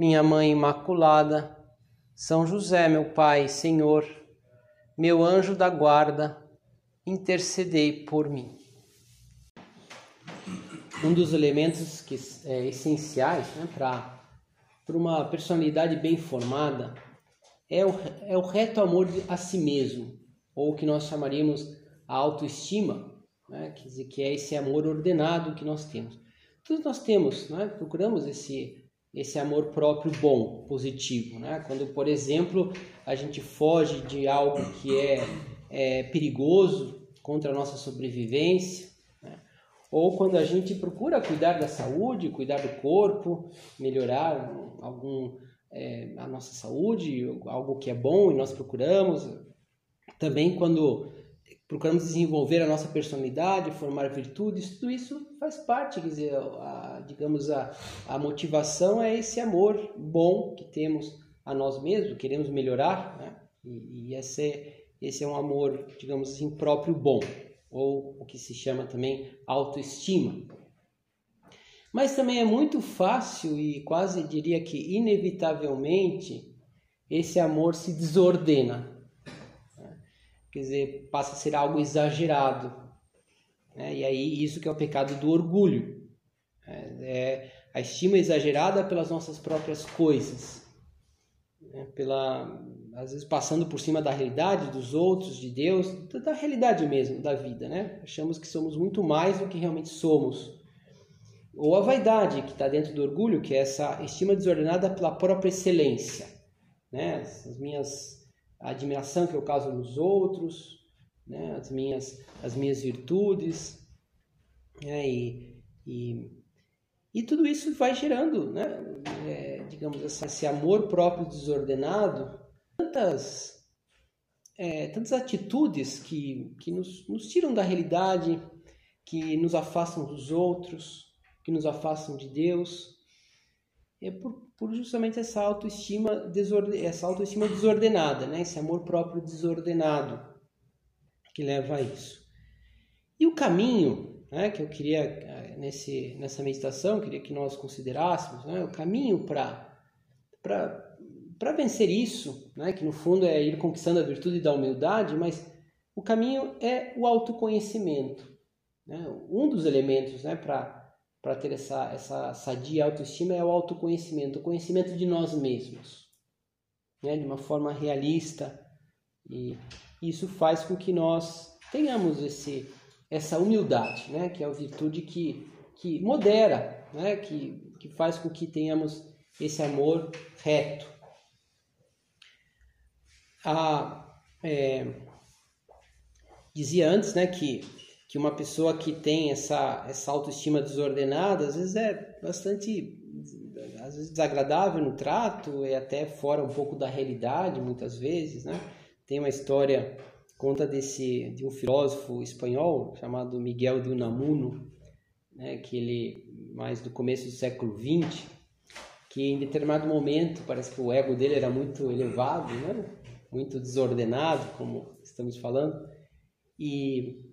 Minha Mãe Imaculada, São José, meu Pai, Senhor, meu anjo da guarda, intercedei por mim. Um dos elementos que é essenciais né, para uma personalidade bem formada é o, é o reto amor a si mesmo, ou o que nós chamaríamos a autoestima, né? quer dizer, que é esse amor ordenado que nós temos. Todos nós temos, né? procuramos esse, esse amor próprio bom, positivo. Né? Quando, por exemplo, a gente foge de algo que é, é perigoso contra a nossa sobrevivência, né? ou quando a gente procura cuidar da saúde, cuidar do corpo, melhorar algum é, a nossa saúde, algo que é bom e nós procuramos. Também quando procuramos desenvolver a nossa personalidade, formar virtudes, tudo isso faz parte, quer dizer, a, digamos, a, a motivação é esse amor bom que temos a nós mesmos, queremos melhorar, né? e, e esse, esse é um amor, digamos assim, próprio bom, ou o que se chama também autoestima. Mas também é muito fácil e quase diria que inevitavelmente esse amor se desordena quer dizer, passa a ser algo exagerado. Né? E aí isso que é o pecado do orgulho. Né? É a estima exagerada pelas nossas próprias coisas. Né? Pela, às vezes passando por cima da realidade dos outros, de Deus, da realidade mesmo da vida. Né? Achamos que somos muito mais do que realmente somos. Ou a vaidade que está dentro do orgulho, que é essa estima desordenada pela própria excelência. Né? As minhas a admiração que eu causo nos outros, né? as, minhas, as minhas virtudes, né? e, e, e tudo isso vai gerando, né? É, digamos assim, esse amor próprio desordenado, tantas, é, tantas atitudes que, que nos, nos tiram da realidade, que nos afastam dos outros, que nos afastam de Deus, é por, por justamente essa autoestima, desorde, essa autoestima desordenada, né? esse amor próprio desordenado que leva a isso. E o caminho né, que eu queria, eh, nesse, nessa meditação, queria que nós considerássemos, né, o caminho para vencer isso, né, que no fundo é ir conquistando a virtude da humildade, mas o caminho é o autoconhecimento. Né? Um dos elementos né, para para ter essa, essa sadia autoestima é o autoconhecimento, o conhecimento de nós mesmos, né? de uma forma realista. E isso faz com que nós tenhamos esse, essa humildade, né? que é a virtude que, que modera, né? que, que faz com que tenhamos esse amor reto. Ah, é, dizia antes né, que que uma pessoa que tem essa, essa autoestima desordenada, às vezes é bastante às vezes desagradável no trato e até fora um pouco da realidade muitas vezes, né? Tem uma história conta desse de um filósofo espanhol chamado Miguel de Unamuno, né, que ele mais do começo do século XX, que em determinado momento parece que o ego dele era muito elevado, né? Muito desordenado, como estamos falando, e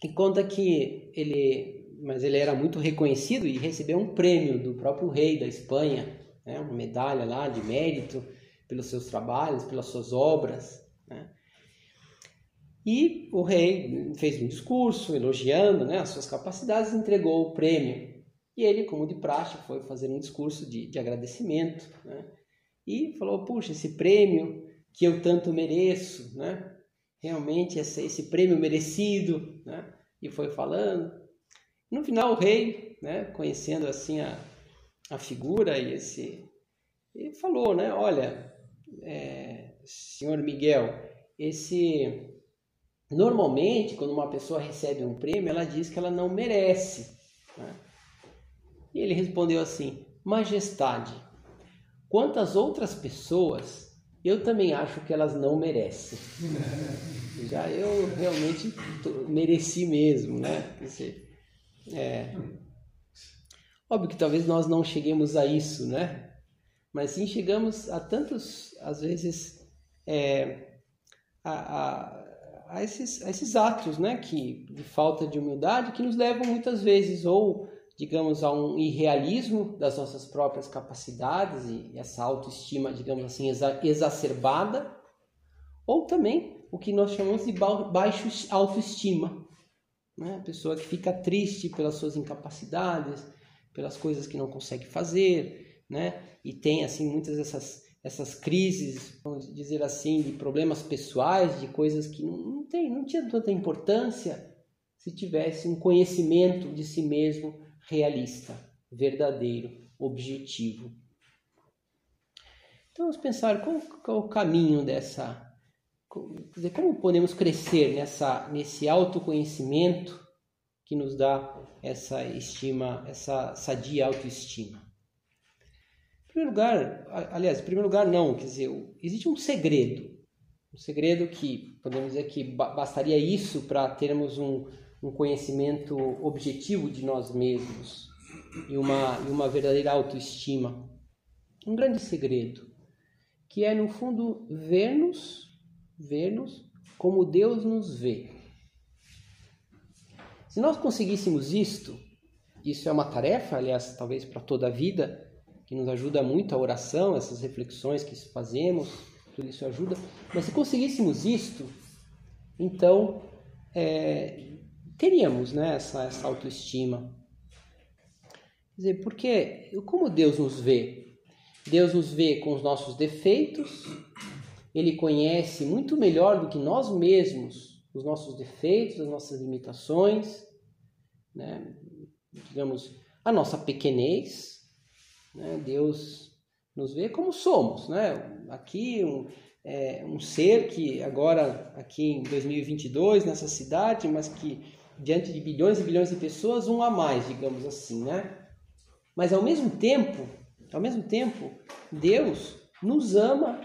que conta que ele, mas ele era muito reconhecido e recebeu um prêmio do próprio rei da Espanha, né, uma medalha lá de mérito pelos seus trabalhos, pelas suas obras. Né? E o rei fez um discurso elogiando né, as suas capacidades entregou o prêmio. E ele, como de praxe, foi fazer um discurso de, de agradecimento. Né? E falou: Puxa, esse prêmio que eu tanto mereço, né? realmente esse, esse prêmio merecido, né? E foi falando. No final, o rei, né, conhecendo assim a, a figura e esse, ele falou, né, olha, é, senhor Miguel, esse normalmente quando uma pessoa recebe um prêmio, ela diz que ela não merece. Né? E ele respondeu assim: majestade. Quantas outras pessoas eu também acho que elas não merecem. Já eu realmente mereci mesmo, né? Quer dizer, é, óbvio que talvez nós não cheguemos a isso, né? Mas sim chegamos a tantos, às vezes, é, a, a, a, esses, a esses atos, né? Que de falta de humildade que nos levam muitas vezes ou digamos, a um irrealismo das nossas próprias capacidades e essa autoestima, digamos assim, exacerbada, ou também o que nós chamamos de baixa autoestima. Né? A pessoa que fica triste pelas suas incapacidades, pelas coisas que não consegue fazer, né? e tem assim muitas dessas essas crises, vamos dizer assim, de problemas pessoais, de coisas que não, não, tem, não tinha tanta importância se tivesse um conhecimento de si mesmo realista, verdadeiro, objetivo. Então vamos pensar qual, qual é o caminho dessa. Dizer, como podemos crescer nessa, nesse autoconhecimento que nos dá essa estima, essa sadia autoestima. Em primeiro lugar, aliás, em primeiro lugar não, quer dizer, existe um segredo. Um segredo que podemos dizer que bastaria isso para termos um, um conhecimento objetivo de nós mesmos e uma, e uma verdadeira autoestima. Um grande segredo, que é, no fundo, ver-nos, ver-nos como Deus nos vê. Se nós conseguíssemos isto, isso é uma tarefa, aliás, talvez para toda a vida, que nos ajuda muito a oração, essas reflexões que fazemos, tudo isso ajuda. Mas se conseguíssemos isto, então é, teríamos né, essa, essa autoestima. Quer dizer, porque como Deus nos vê? Deus nos vê com os nossos defeitos, Ele conhece muito melhor do que nós mesmos os nossos defeitos, as nossas limitações, né? digamos, a nossa pequenez. Né? Deus nos vê como somos. Né? Aqui, um, é, um ser que agora, aqui em 2022, nessa cidade, mas que diante de bilhões e bilhões de pessoas, um a mais, digamos assim, né? Mas ao mesmo tempo, ao mesmo tempo, Deus nos ama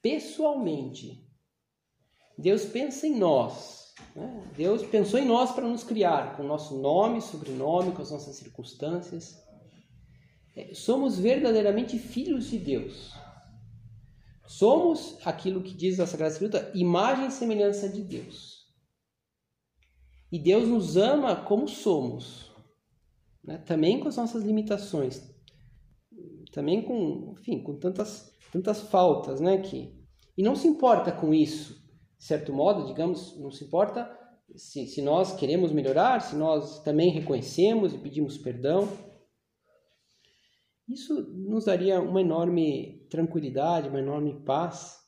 pessoalmente. Deus pensa em nós. Né? Deus pensou em nós para nos criar, com nosso nome, sobrenome, com as nossas circunstâncias. É, somos verdadeiramente filhos de Deus. Somos aquilo que diz a Sagrada Escritura, imagem e semelhança de Deus. E Deus nos ama como somos, né? também com as nossas limitações, também com, enfim, com tantas, tantas faltas, né? Que, e não se importa com isso, de certo modo, digamos, não se importa se, se nós queremos melhorar, se nós também reconhecemos e pedimos perdão. Isso nos daria uma enorme tranquilidade, uma enorme paz.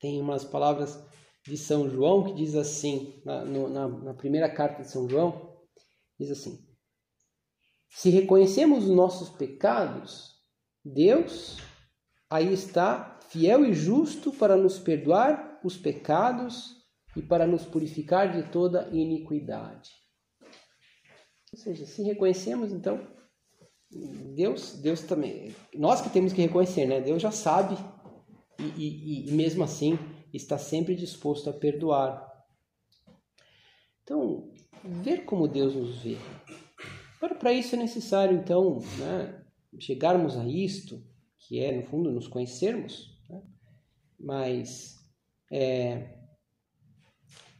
Tem umas palavras de São João, que diz assim, na, na, na primeira carta de São João, diz assim: Se reconhecemos os nossos pecados, Deus aí está fiel e justo para nos perdoar os pecados e para nos purificar de toda iniquidade. Ou seja, se reconhecemos, então, Deus, Deus também, nós que temos que reconhecer, né? Deus já sabe e, e, e mesmo assim está sempre disposto a perdoar. Então, ver como Deus nos vê. Para isso é necessário, então, né, chegarmos a isto, que é, no fundo, nos conhecermos. Né? Mas, é,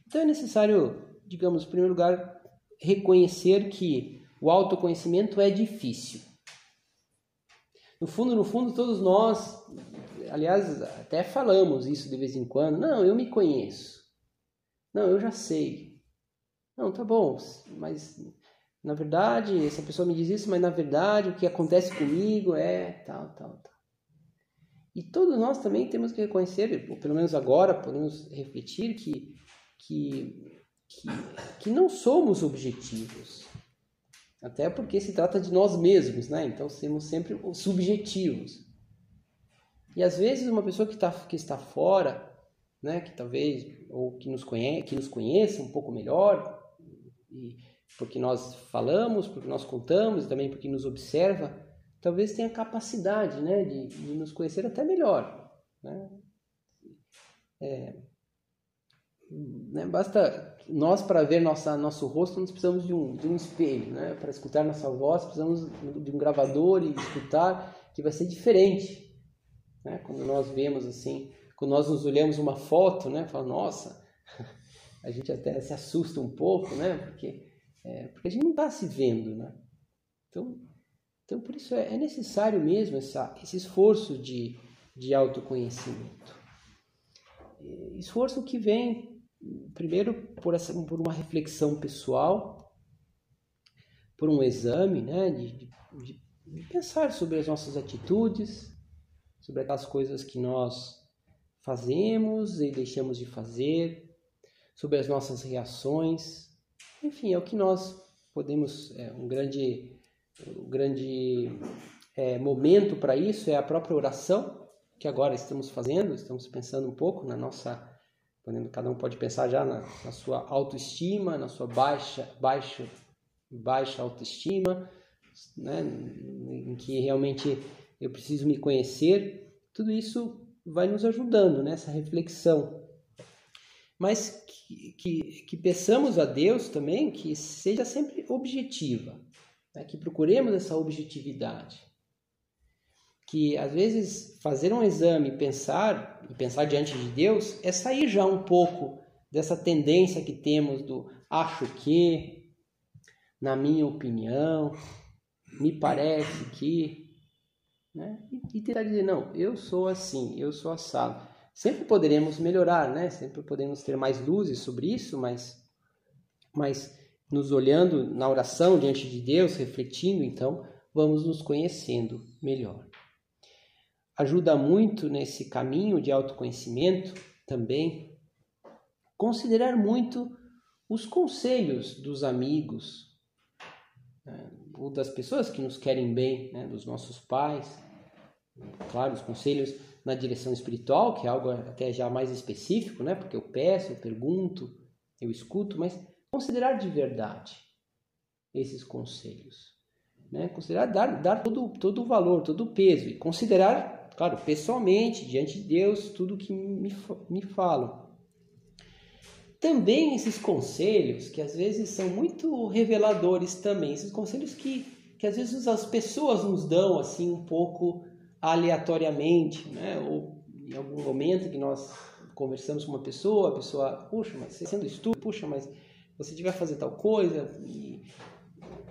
então é necessário, digamos, em primeiro lugar, reconhecer que o autoconhecimento é difícil. No fundo, no fundo, todos nós aliás, até falamos isso de vez em quando. Não, eu me conheço. Não, eu já sei. Não, tá bom, mas na verdade, essa pessoa me diz isso, mas na verdade o que acontece comigo é tal, tal, tal. E todos nós também temos que reconhecer, ou pelo menos agora podemos refletir, que, que, que, que não somos objetivos. Até porque se trata de nós mesmos, né? Então somos sempre subjetivos. E às vezes uma pessoa que, tá, que está fora, né, que talvez, ou que nos, conhece, que nos conheça um pouco melhor, e porque nós falamos, porque nós contamos, e também porque nos observa, talvez tenha capacidade né, de, de nos conhecer até melhor. Né? É, né, basta nós para ver nossa, nosso rosto, nós precisamos de um, de um espelho. Né? Para escutar nossa voz, precisamos de um gravador e escutar, que vai ser diferente. Né? Quando nós vemos assim, quando nós nos olhamos uma foto, né, fala, nossa, a gente até se assusta um pouco, né? Porque, é, porque a gente não está se vendo, né? Então, então por isso é, é necessário mesmo essa, esse esforço de, de autoconhecimento. Esforço que vem, primeiro, por, essa, por uma reflexão pessoal, por um exame, né? De, de, de pensar sobre as nossas atitudes, sobre aquelas coisas que nós fazemos e deixamos de fazer, sobre as nossas reações. Enfim, é o que nós podemos. É, um grande, um grande é, momento para isso é a própria oração, que agora estamos fazendo, estamos pensando um pouco na nossa. Cada um pode pensar já na, na sua autoestima, na sua baixa, baixa, baixa autoestima, né, em que realmente eu preciso me conhecer. Tudo isso vai nos ajudando nessa reflexão. Mas que, que, que peçamos a Deus também que seja sempre objetiva, né? que procuremos essa objetividade. Que às vezes fazer um exame, pensar e pensar diante de Deus é sair já um pouco dessa tendência que temos do acho que, na minha opinião, me parece que, né? E, e tentar dizer, não, eu sou assim, eu sou assado. Sempre poderemos melhorar, né? Sempre podemos ter mais luzes sobre isso, mas, mas nos olhando na oração diante de Deus, refletindo, então, vamos nos conhecendo melhor. Ajuda muito nesse caminho de autoconhecimento também considerar muito os conselhos dos amigos, né? Ou das pessoas que nos querem bem, né? dos nossos pais, claro, os conselhos na direção espiritual, que é algo até já mais específico, né? Porque eu peço, eu pergunto, eu escuto, mas considerar de verdade esses conselhos, né? Considerar dar, dar todo, todo o valor, todo o peso e considerar, claro, pessoalmente, diante de Deus, tudo que me, me falam. Também esses conselhos, que às vezes são muito reveladores também, esses conselhos que, que às vezes as pessoas nos dão assim um pouco aleatoriamente, né? ou em algum momento que nós conversamos com uma pessoa, a pessoa, puxa, mas você sendo estúpido, puxa, mas você devia fazer tal coisa. E,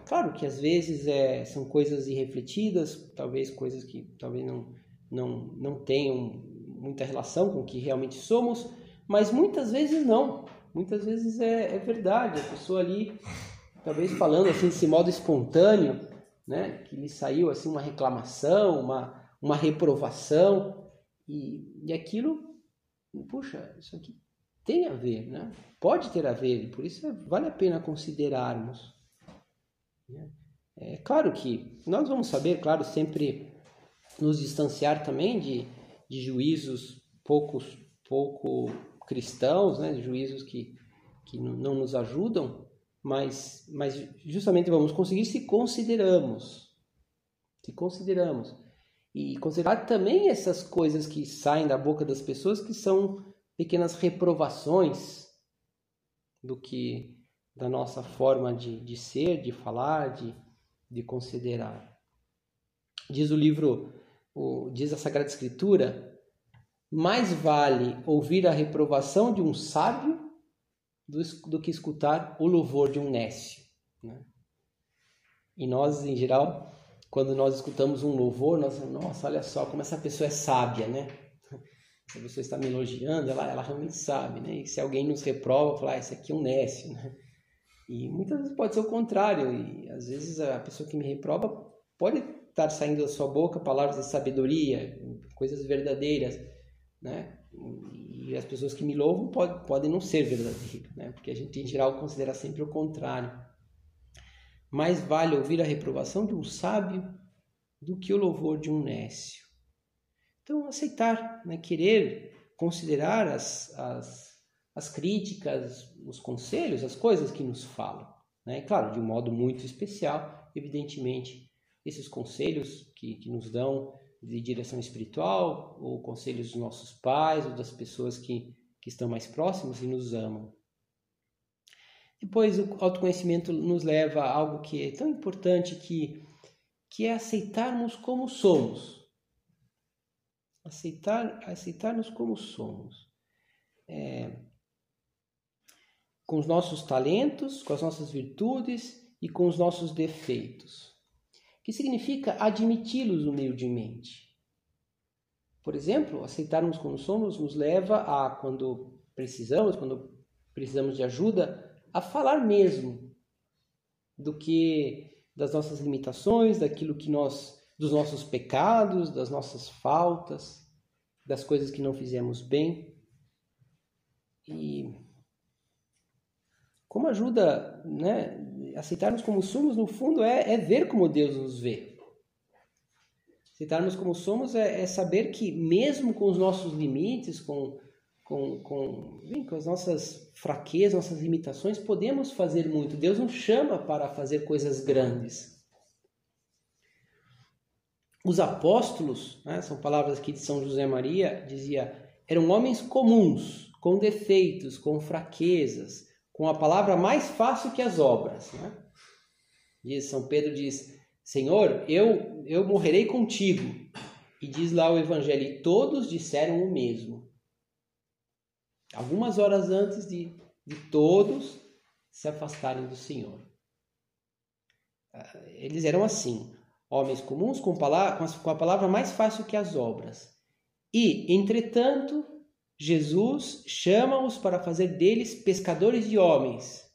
claro que às vezes é, são coisas irrefletidas, talvez coisas que talvez não, não, não tenham muita relação com o que realmente somos, mas muitas vezes não. Muitas vezes é, é verdade, a pessoa ali, talvez falando assim desse modo espontâneo, né, que lhe saiu assim uma reclamação, uma uma reprovação, e, e aquilo, puxa, isso aqui tem a ver, né? Pode ter a ver, por isso é, vale a pena considerarmos. Né? É claro que nós vamos saber, claro, sempre nos distanciar também de, de juízos poucos, pouco cristãos, né? Juízos que, que não nos ajudam, mas, mas justamente vamos conseguir se consideramos. Se consideramos e considerar também essas coisas que saem da boca das pessoas que são pequenas reprovações do que da nossa forma de, de ser, de falar, de, de considerar. Diz o livro, o, diz a Sagrada Escritura, mais vale ouvir a reprovação de um sábio do, do que escutar o louvor de um nécio. Né? E nós, em geral, quando nós escutamos um louvor, nós, nossa, olha só como essa pessoa é sábia, né? Se a pessoa está me elogiando, ela, ela realmente sabe, né? E se alguém nos reprova, falar, ah, esse aqui é um nécio, né? E muitas vezes pode ser o contrário, e às vezes a pessoa que me reprova pode estar saindo da sua boca palavras de sabedoria, coisas verdadeiras, né? E as pessoas que me louvam pode, podem não ser verdadeiras, né? Porque a gente em geral considera sempre o contrário. Mais vale ouvir a reprovação de um sábio do que o louvor de um nécio. Então, aceitar, né, querer considerar as, as, as críticas, os conselhos, as coisas que nos falam. Né? Claro, de um modo muito especial, evidentemente, esses conselhos que, que nos dão de direção espiritual, ou conselhos dos nossos pais, ou das pessoas que, que estão mais próximas e nos amam. Depois, o autoconhecimento nos leva a algo que é tão importante que, que é aceitarmos como somos. Aceitar, aceitarmos como somos. É, com os nossos talentos, com as nossas virtudes e com os nossos defeitos. Que significa admiti-los humildemente. Por exemplo, aceitarmos como somos nos leva a, quando precisamos, quando precisamos de ajuda, a falar mesmo do que das nossas limitações, daquilo que nós dos nossos pecados, das nossas faltas, das coisas que não fizemos bem. E como ajuda, né, aceitarmos como somos, no fundo, é, é ver como Deus nos vê. Aceitarmos como somos é, é saber que, mesmo com os nossos limites, com com, com, bem, com as nossas fraquezas, nossas limitações, podemos fazer muito. Deus nos chama para fazer coisas grandes. Os apóstolos, né, são palavras aqui de São José Maria, dizia, eram homens comuns, com defeitos, com fraquezas, com a palavra mais fácil que as obras. Né? Diz, São Pedro diz, Senhor, eu, eu morrerei contigo. E diz lá o Evangelho, e todos disseram o mesmo algumas horas antes de, de todos se afastarem do Senhor. Ah, eles eram assim, homens comuns com, palavra, com a palavra mais fácil que as obras. E, entretanto, Jesus chama-os para fazer deles pescadores de homens,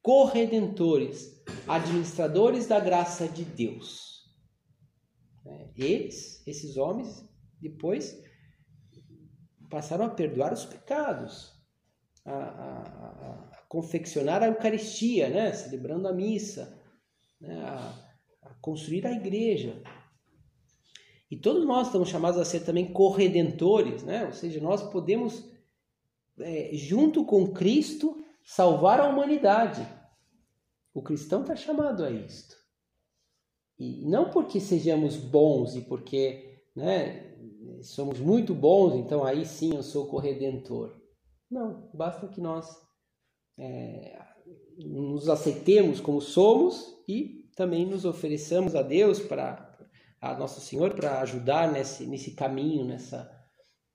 corredentores, administradores da graça de Deus. É, eles, esses homens, depois passaram a perdoar os pecados, a, a, a confeccionar a Eucaristia, né? celebrando a missa, né? a, a construir a igreja. E todos nós estamos chamados a ser também corredentores, né? ou seja, nós podemos, é, junto com Cristo, salvar a humanidade. O cristão está chamado a isto. E não porque sejamos bons e porque né, somos muito bons, então aí sim eu sou corredentor. Não, basta que nós é, nos aceitemos como somos e também nos ofereçamos a Deus para a nosso Senhor para ajudar nesse, nesse caminho, nessa,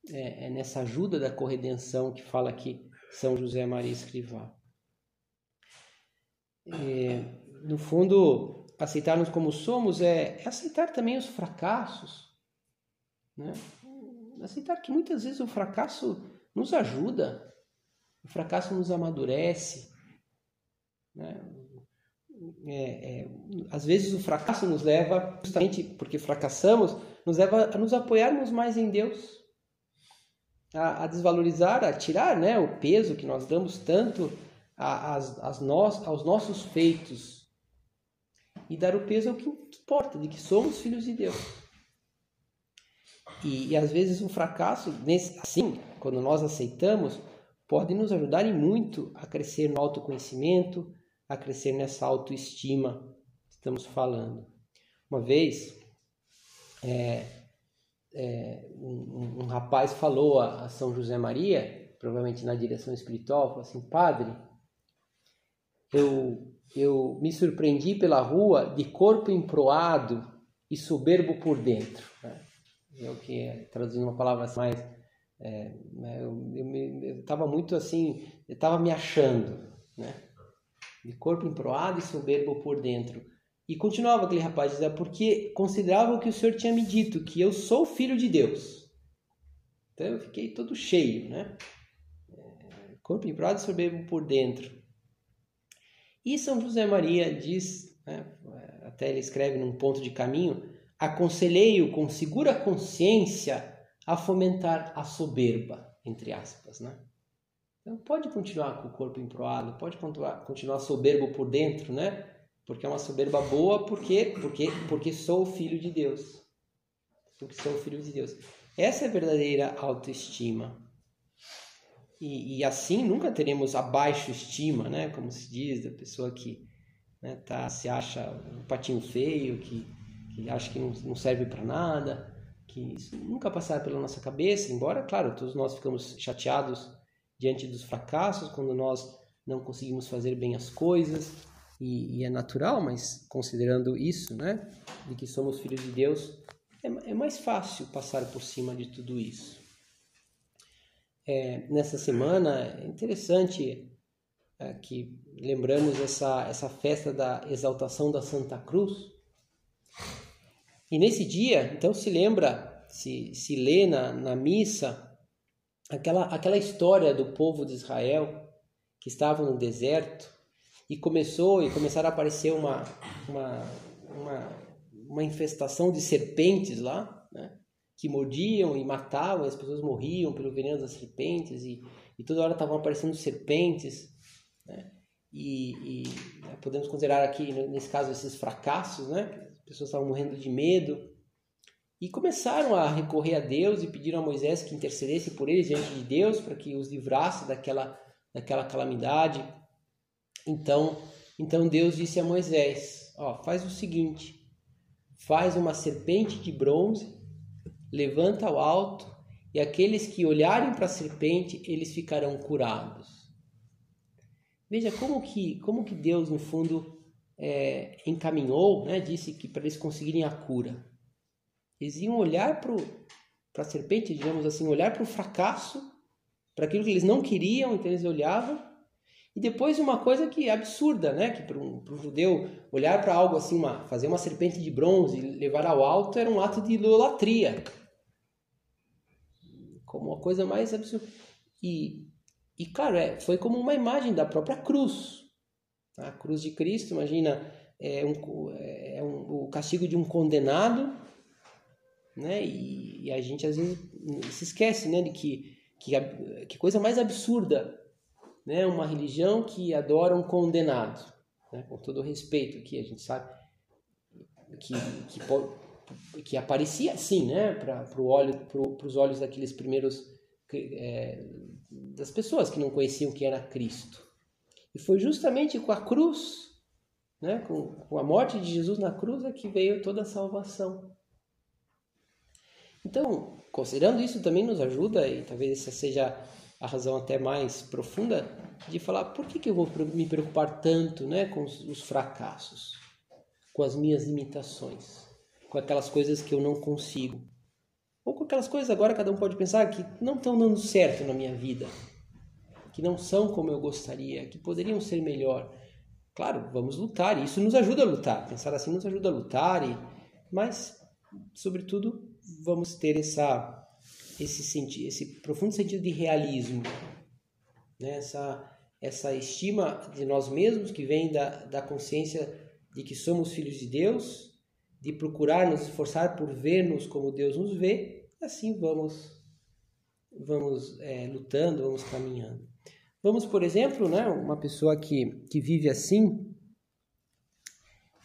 é, é, nessa ajuda da corredenção que fala aqui São José Maria Escrivá. É, no fundo, aceitarmos como somos é, é aceitar também os fracassos, né? Aceitar que muitas vezes o fracasso nos ajuda, o fracasso nos amadurece. Né? É, é, às vezes o fracasso nos leva, justamente porque fracassamos, nos leva a nos apoiarmos mais em Deus, a, a desvalorizar, a tirar né, o peso que nós damos tanto a, as, nós, aos nossos feitos e dar o peso ao que importa, de que somos filhos de Deus. E, e às vezes o fracasso, nesse, assim, quando nós aceitamos, pode nos ajudar e muito a crescer no autoconhecimento, a crescer nessa autoestima que estamos falando. Uma vez, é, é, um, um, rapaz falou a, a, São José Maria, provavelmente na direção espiritual, falou assim: Padre, eu, eu me surpreendi pela rua de corpo emproado e soberbo por dentro. Né? é o que é, traduzindo uma palavra mais é, eu estava muito assim eu estava me achando né de corpo emproado e soberbo por dentro. E continuava aquele rapaz dizia porque considerava que o Senhor tinha me dito que eu sou filho de Deus. Então eu fiquei todo cheio né? É, corpo emproado e soberbo por dentro. E São José Maria diz né, até ele escreve num ponto de caminho aconselhei-o com segura consciência a fomentar a soberba, entre aspas, né? Então pode continuar com o corpo emproado, pode continuar, soberbo por dentro, né? Porque é uma soberba boa, porque porque porque sou filho de Deus. Porque sou filho de Deus. Essa é a verdadeira autoestima. E, e assim nunca teremos a baixa estima, né? Como se diz da pessoa que né, tá, se acha um patinho feio, que que acha que não, não serve para nada, que isso nunca passará pela nossa cabeça, embora, claro, todos nós ficamos chateados diante dos fracassos, quando nós não conseguimos fazer bem as coisas, e, e é natural, mas considerando isso, né, de que somos filhos de Deus, é, é mais fácil passar por cima de tudo isso. É, nessa semana é interessante é, que lembramos essa, essa festa da exaltação da Santa Cruz. E nesse dia, então se lembra, se, se lê na, na missa, aquela, aquela história do povo de Israel que estava no deserto e começou e começaram a aparecer uma, uma, uma, uma infestação de serpentes lá, né? que mordiam e matavam, e as pessoas morriam pelo veneno das serpentes, e, e toda hora estavam aparecendo serpentes. Né? E, e, né, podemos considerar aqui, nesse caso, esses fracassos, né? as pessoas estavam morrendo de medo. E começaram a recorrer a Deus e pediram a Moisés que intercedesse por eles diante de Deus para que os livrasse daquela, daquela calamidade. Então, então Deus disse a Moisés: ó, faz o seguinte, faz uma serpente de bronze levanta ao alto, e aqueles que olharem para a serpente, eles ficarão curados. Veja como que, como que Deus, no fundo, é, encaminhou, né, disse que para eles conseguirem a cura. Eles iam olhar para a serpente, digamos assim, olhar para o fracasso, para aquilo que eles não queriam, então eles olhavam. E depois uma coisa que é absurda, né? Que para um, um, judeu olhar para algo assim, uma, fazer uma serpente de bronze e levar ao alto era um ato de idolatria como uma coisa mais absurda. E, e claro, é, foi como uma imagem da própria cruz. A cruz de Cristo, imagina, é, um, é um, o castigo de um condenado, né? E, e, a gente às vezes se esquece, né, de que, que, que coisa mais absurda, né? Uma religião que adora um condenado, né? Com todo o respeito que a gente sabe que, que que aparecia assim, né, para pro os olhos daqueles primeiros é, das pessoas que não conheciam quem era Cristo. E foi justamente com a cruz, né, com, com a morte de Jesus na cruz, é que veio toda a salvação. Então, considerando isso, também nos ajuda, e talvez essa seja a razão até mais profunda, de falar por que, que eu vou me preocupar tanto né, com os, os fracassos, com as minhas limitações com aquelas coisas que eu não consigo. Ou com aquelas coisas agora cada um pode pensar que não estão dando certo na minha vida, que não são como eu gostaria, que poderiam ser melhor. Claro, vamos lutar, e isso nos ajuda a lutar. Pensar assim nos ajuda a lutar, e, mas, sobretudo, vamos ter essa, esse, sentido, esse profundo sentido de realismo, né? essa, essa estima de nós mesmos que vem da, da consciência de que somos filhos de Deus de procurar nos esforçar por ver-nos como Deus nos vê, assim vamos vamos é, lutando, vamos caminhando. Vamos, por exemplo, né, uma pessoa que, que vive assim,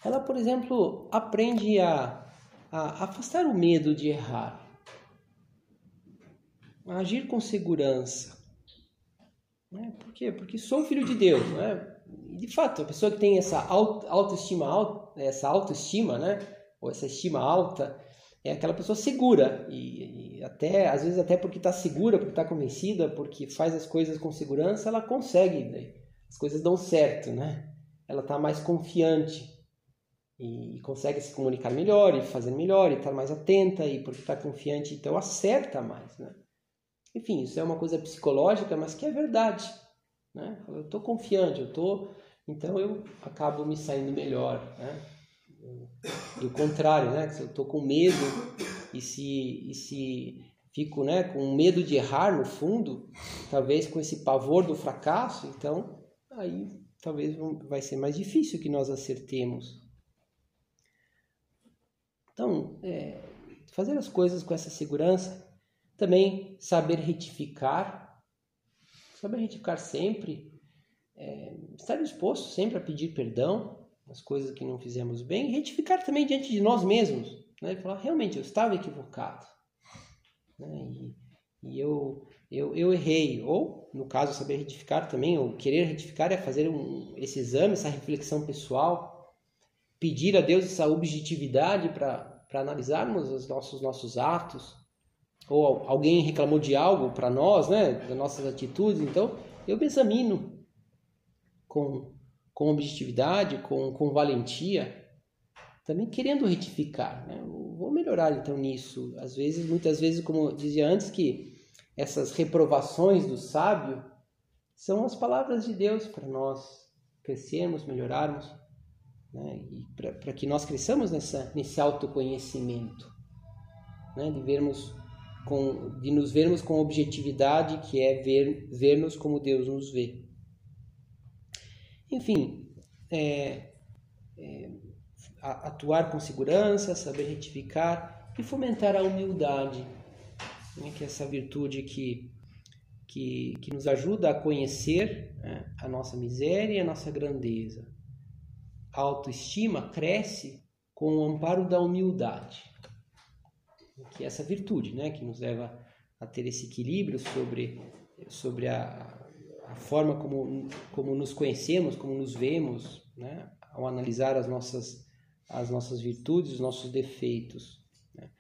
ela, por exemplo, aprende a, a afastar o medo de errar, a agir com segurança. Né? Por quê? Porque sou filho de Deus. Né? E, de fato, a pessoa que tem essa autoestima, essa autoestima, né? ou essa estima alta, é aquela pessoa segura e, e até às vezes até porque está segura, porque está convencida, porque faz as coisas com segurança, ela consegue, né? as coisas dão certo, né? Ela está mais confiante e, e, consegue se comunicar melhor e fazer melhor e estar tá mais atenta e porque está confiante então acerta mais, né? Enfim, isso é uma coisa psicológica, mas que é verdade, né? Eu estou confiante, eu tô, então eu acabo me saindo melhor, né? do contrário, né? Se eu estou com medo e se, e se fico né, com medo de errar no fundo, talvez com esse pavor do fracasso, então aí talvez vai ser mais difícil que nós acertemos. Então, é, fazer as coisas com essa segurança, também saber retificar, saber retificar sempre, é, estar disposto sempre a pedir perdão, as coisas que não fizemos bem, retificar também diante de nós mesmos, né? E falar, realmente, eu estava equivocado, né? E, e eu, eu, eu errei, ou, no caso, saber retificar também, ou querer retificar é fazer um, esse exame, essa reflexão pessoal, pedir a Deus essa objetividade para analisarmos os nossos, nossos atos, ou alguém reclamou de algo para nós, né, das nossas atitudes, então eu me examino com, com objetividade, com, com valentia, também querendo retificar, né? vou melhorar então nisso. Às vezes, muitas vezes, como eu dizia antes, que essas reprovações do sábio são as palavras de Deus para nós crescermos, melhorarmos, né? e para que nós cresçamos nessa, nesse autoconhecimento, né? de vermos com, de nos vermos com objetividade, que é ver, ver-nos como Deus nos vê. Enfim, é, é, atuar com segurança, saber retificar e fomentar a humildade, né, que é essa virtude que, que, que nos ajuda a conhecer né, a nossa miséria e a nossa grandeza. Autoestima cresce com o amparo da humildade, que é essa virtude né, que nos leva a ter esse equilíbrio sobre, sobre a, a forma como, como nos conhecemos, como nos vemos, né, ao analisar as nossas as nossas virtudes, os nossos defeitos, né?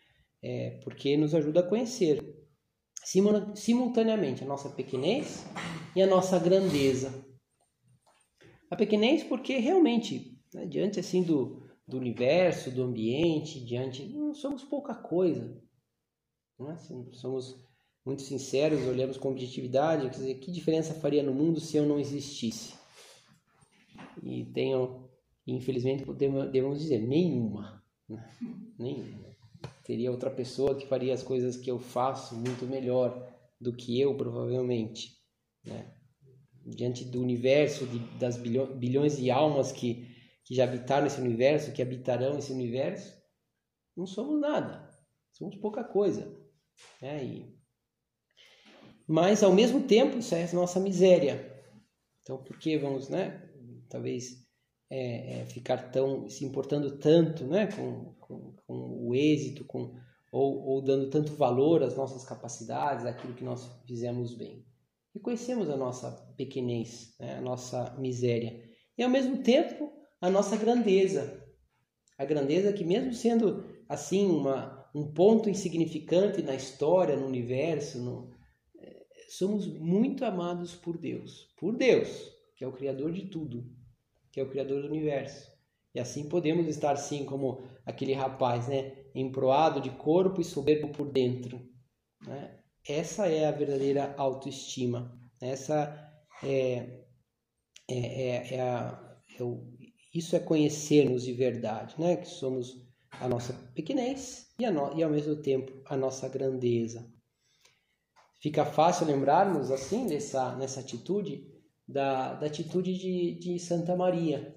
é, porque nos ajuda a conhecer simultaneamente a nossa pequenez e a nossa grandeza. A pequenez porque realmente, né, diante assim do, do universo, do ambiente, diante, não somos pouca coisa. Né? Somos muito sinceros, olhamos com objetividade, quer dizer, que diferença faria no mundo se eu não existisse? E tenho infelizmente devemos dizer nenhuma, né? nenhuma. Teria outra pessoa que faria as coisas que eu faço muito melhor do que eu, provavelmente. Né? Diante do universo, de, das bilhões de almas que, que já habitaram esse universo, que habitarão esse universo, não somos nada. Somos pouca coisa. Né? Mas, ao mesmo tempo, isso é a nossa miséria. Então, por que vamos, né? Talvez é, é, ficar tão se importando tanto né, com, com, com o êxito, com, ou, ou, dando tanto valor às nossas capacidades, àquilo que nós fizemos bem. Reconhecemos a nossa pequenez, né, a nossa miséria e ao mesmo tempo a nossa grandeza. A grandeza que mesmo sendo assim uma, um ponto insignificante na história, no universo, no, é, somos muito amados por Deus, por Deus, que é o criador de tudo que é o Criador do universo. E assim podemos estar, sim, como aquele rapaz, né? Emproado de corpo e soberbo por dentro. Né? Essa é a verdadeira autoestima. Essa é, é, é, é, a, é o, isso é conhecer-nos de verdade, né? Que somos a nossa pequenez e, no, e ao mesmo tempo a nossa grandeza. Fica fácil lembrarmos assim dessa nessa atitude da, da atitude de, de Santa Maria,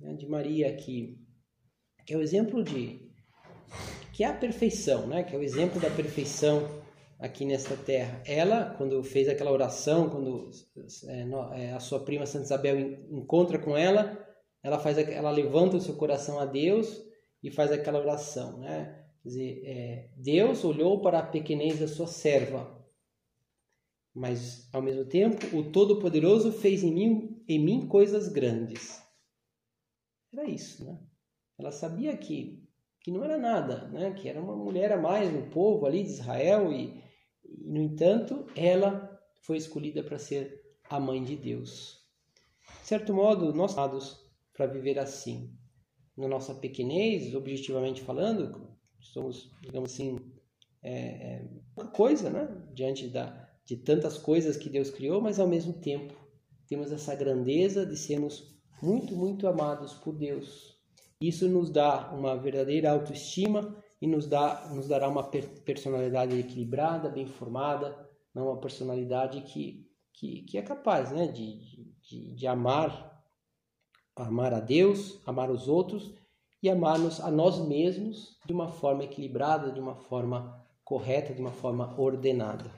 né? de Maria que, que é o exemplo de que é a perfeição, né? Que é o exemplo da perfeição aqui nesta terra. Ela, quando fez aquela oração, quando é, é, a sua prima Santa Isabel encontra com ela, ela faz, ela levanta o seu coração a Deus e faz aquela oração, né? Quer dizer, é, Deus olhou para a pequenez da sua serva mas ao mesmo tempo o Todo-Poderoso fez em mim, em mim coisas grandes. Era isso, né? Ela sabia que, que não era nada, né? Que era uma mulher a mais no povo ali de Israel e, e no entanto, ela foi escolhida para ser a mãe de Deus. De certo modo, nós somos para viver assim. Na nossa pequenez, objetivamente falando, somos, digamos assim, é, é, uma coisa, né? Diante da, de tantas coisas que Deus criou, mas ao mesmo tempo temos essa grandeza de sermos muito, muito amados por Deus. Isso nos dá uma verdadeira autoestima e nos, dá, nos dará uma personalidade equilibrada, bem formada, não uma personalidade que, que, que é capaz né, de, de, de amar, amar a Deus, amar os outros e amar-nos a nós mesmos de uma forma equilibrada, de uma forma correta, de uma forma ordenada.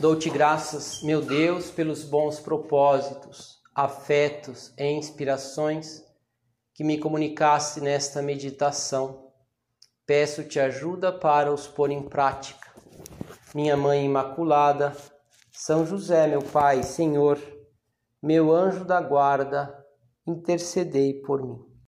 Dou-te graças, meu Deus, pelos bons propósitos, afetos e inspirações que me comunicaste nesta meditação. Peço-te ajuda para os pôr em prática. minha Mãe Imaculada, São José, meu Pai, Senhor, meu anjo da guarda, intercedei por mim.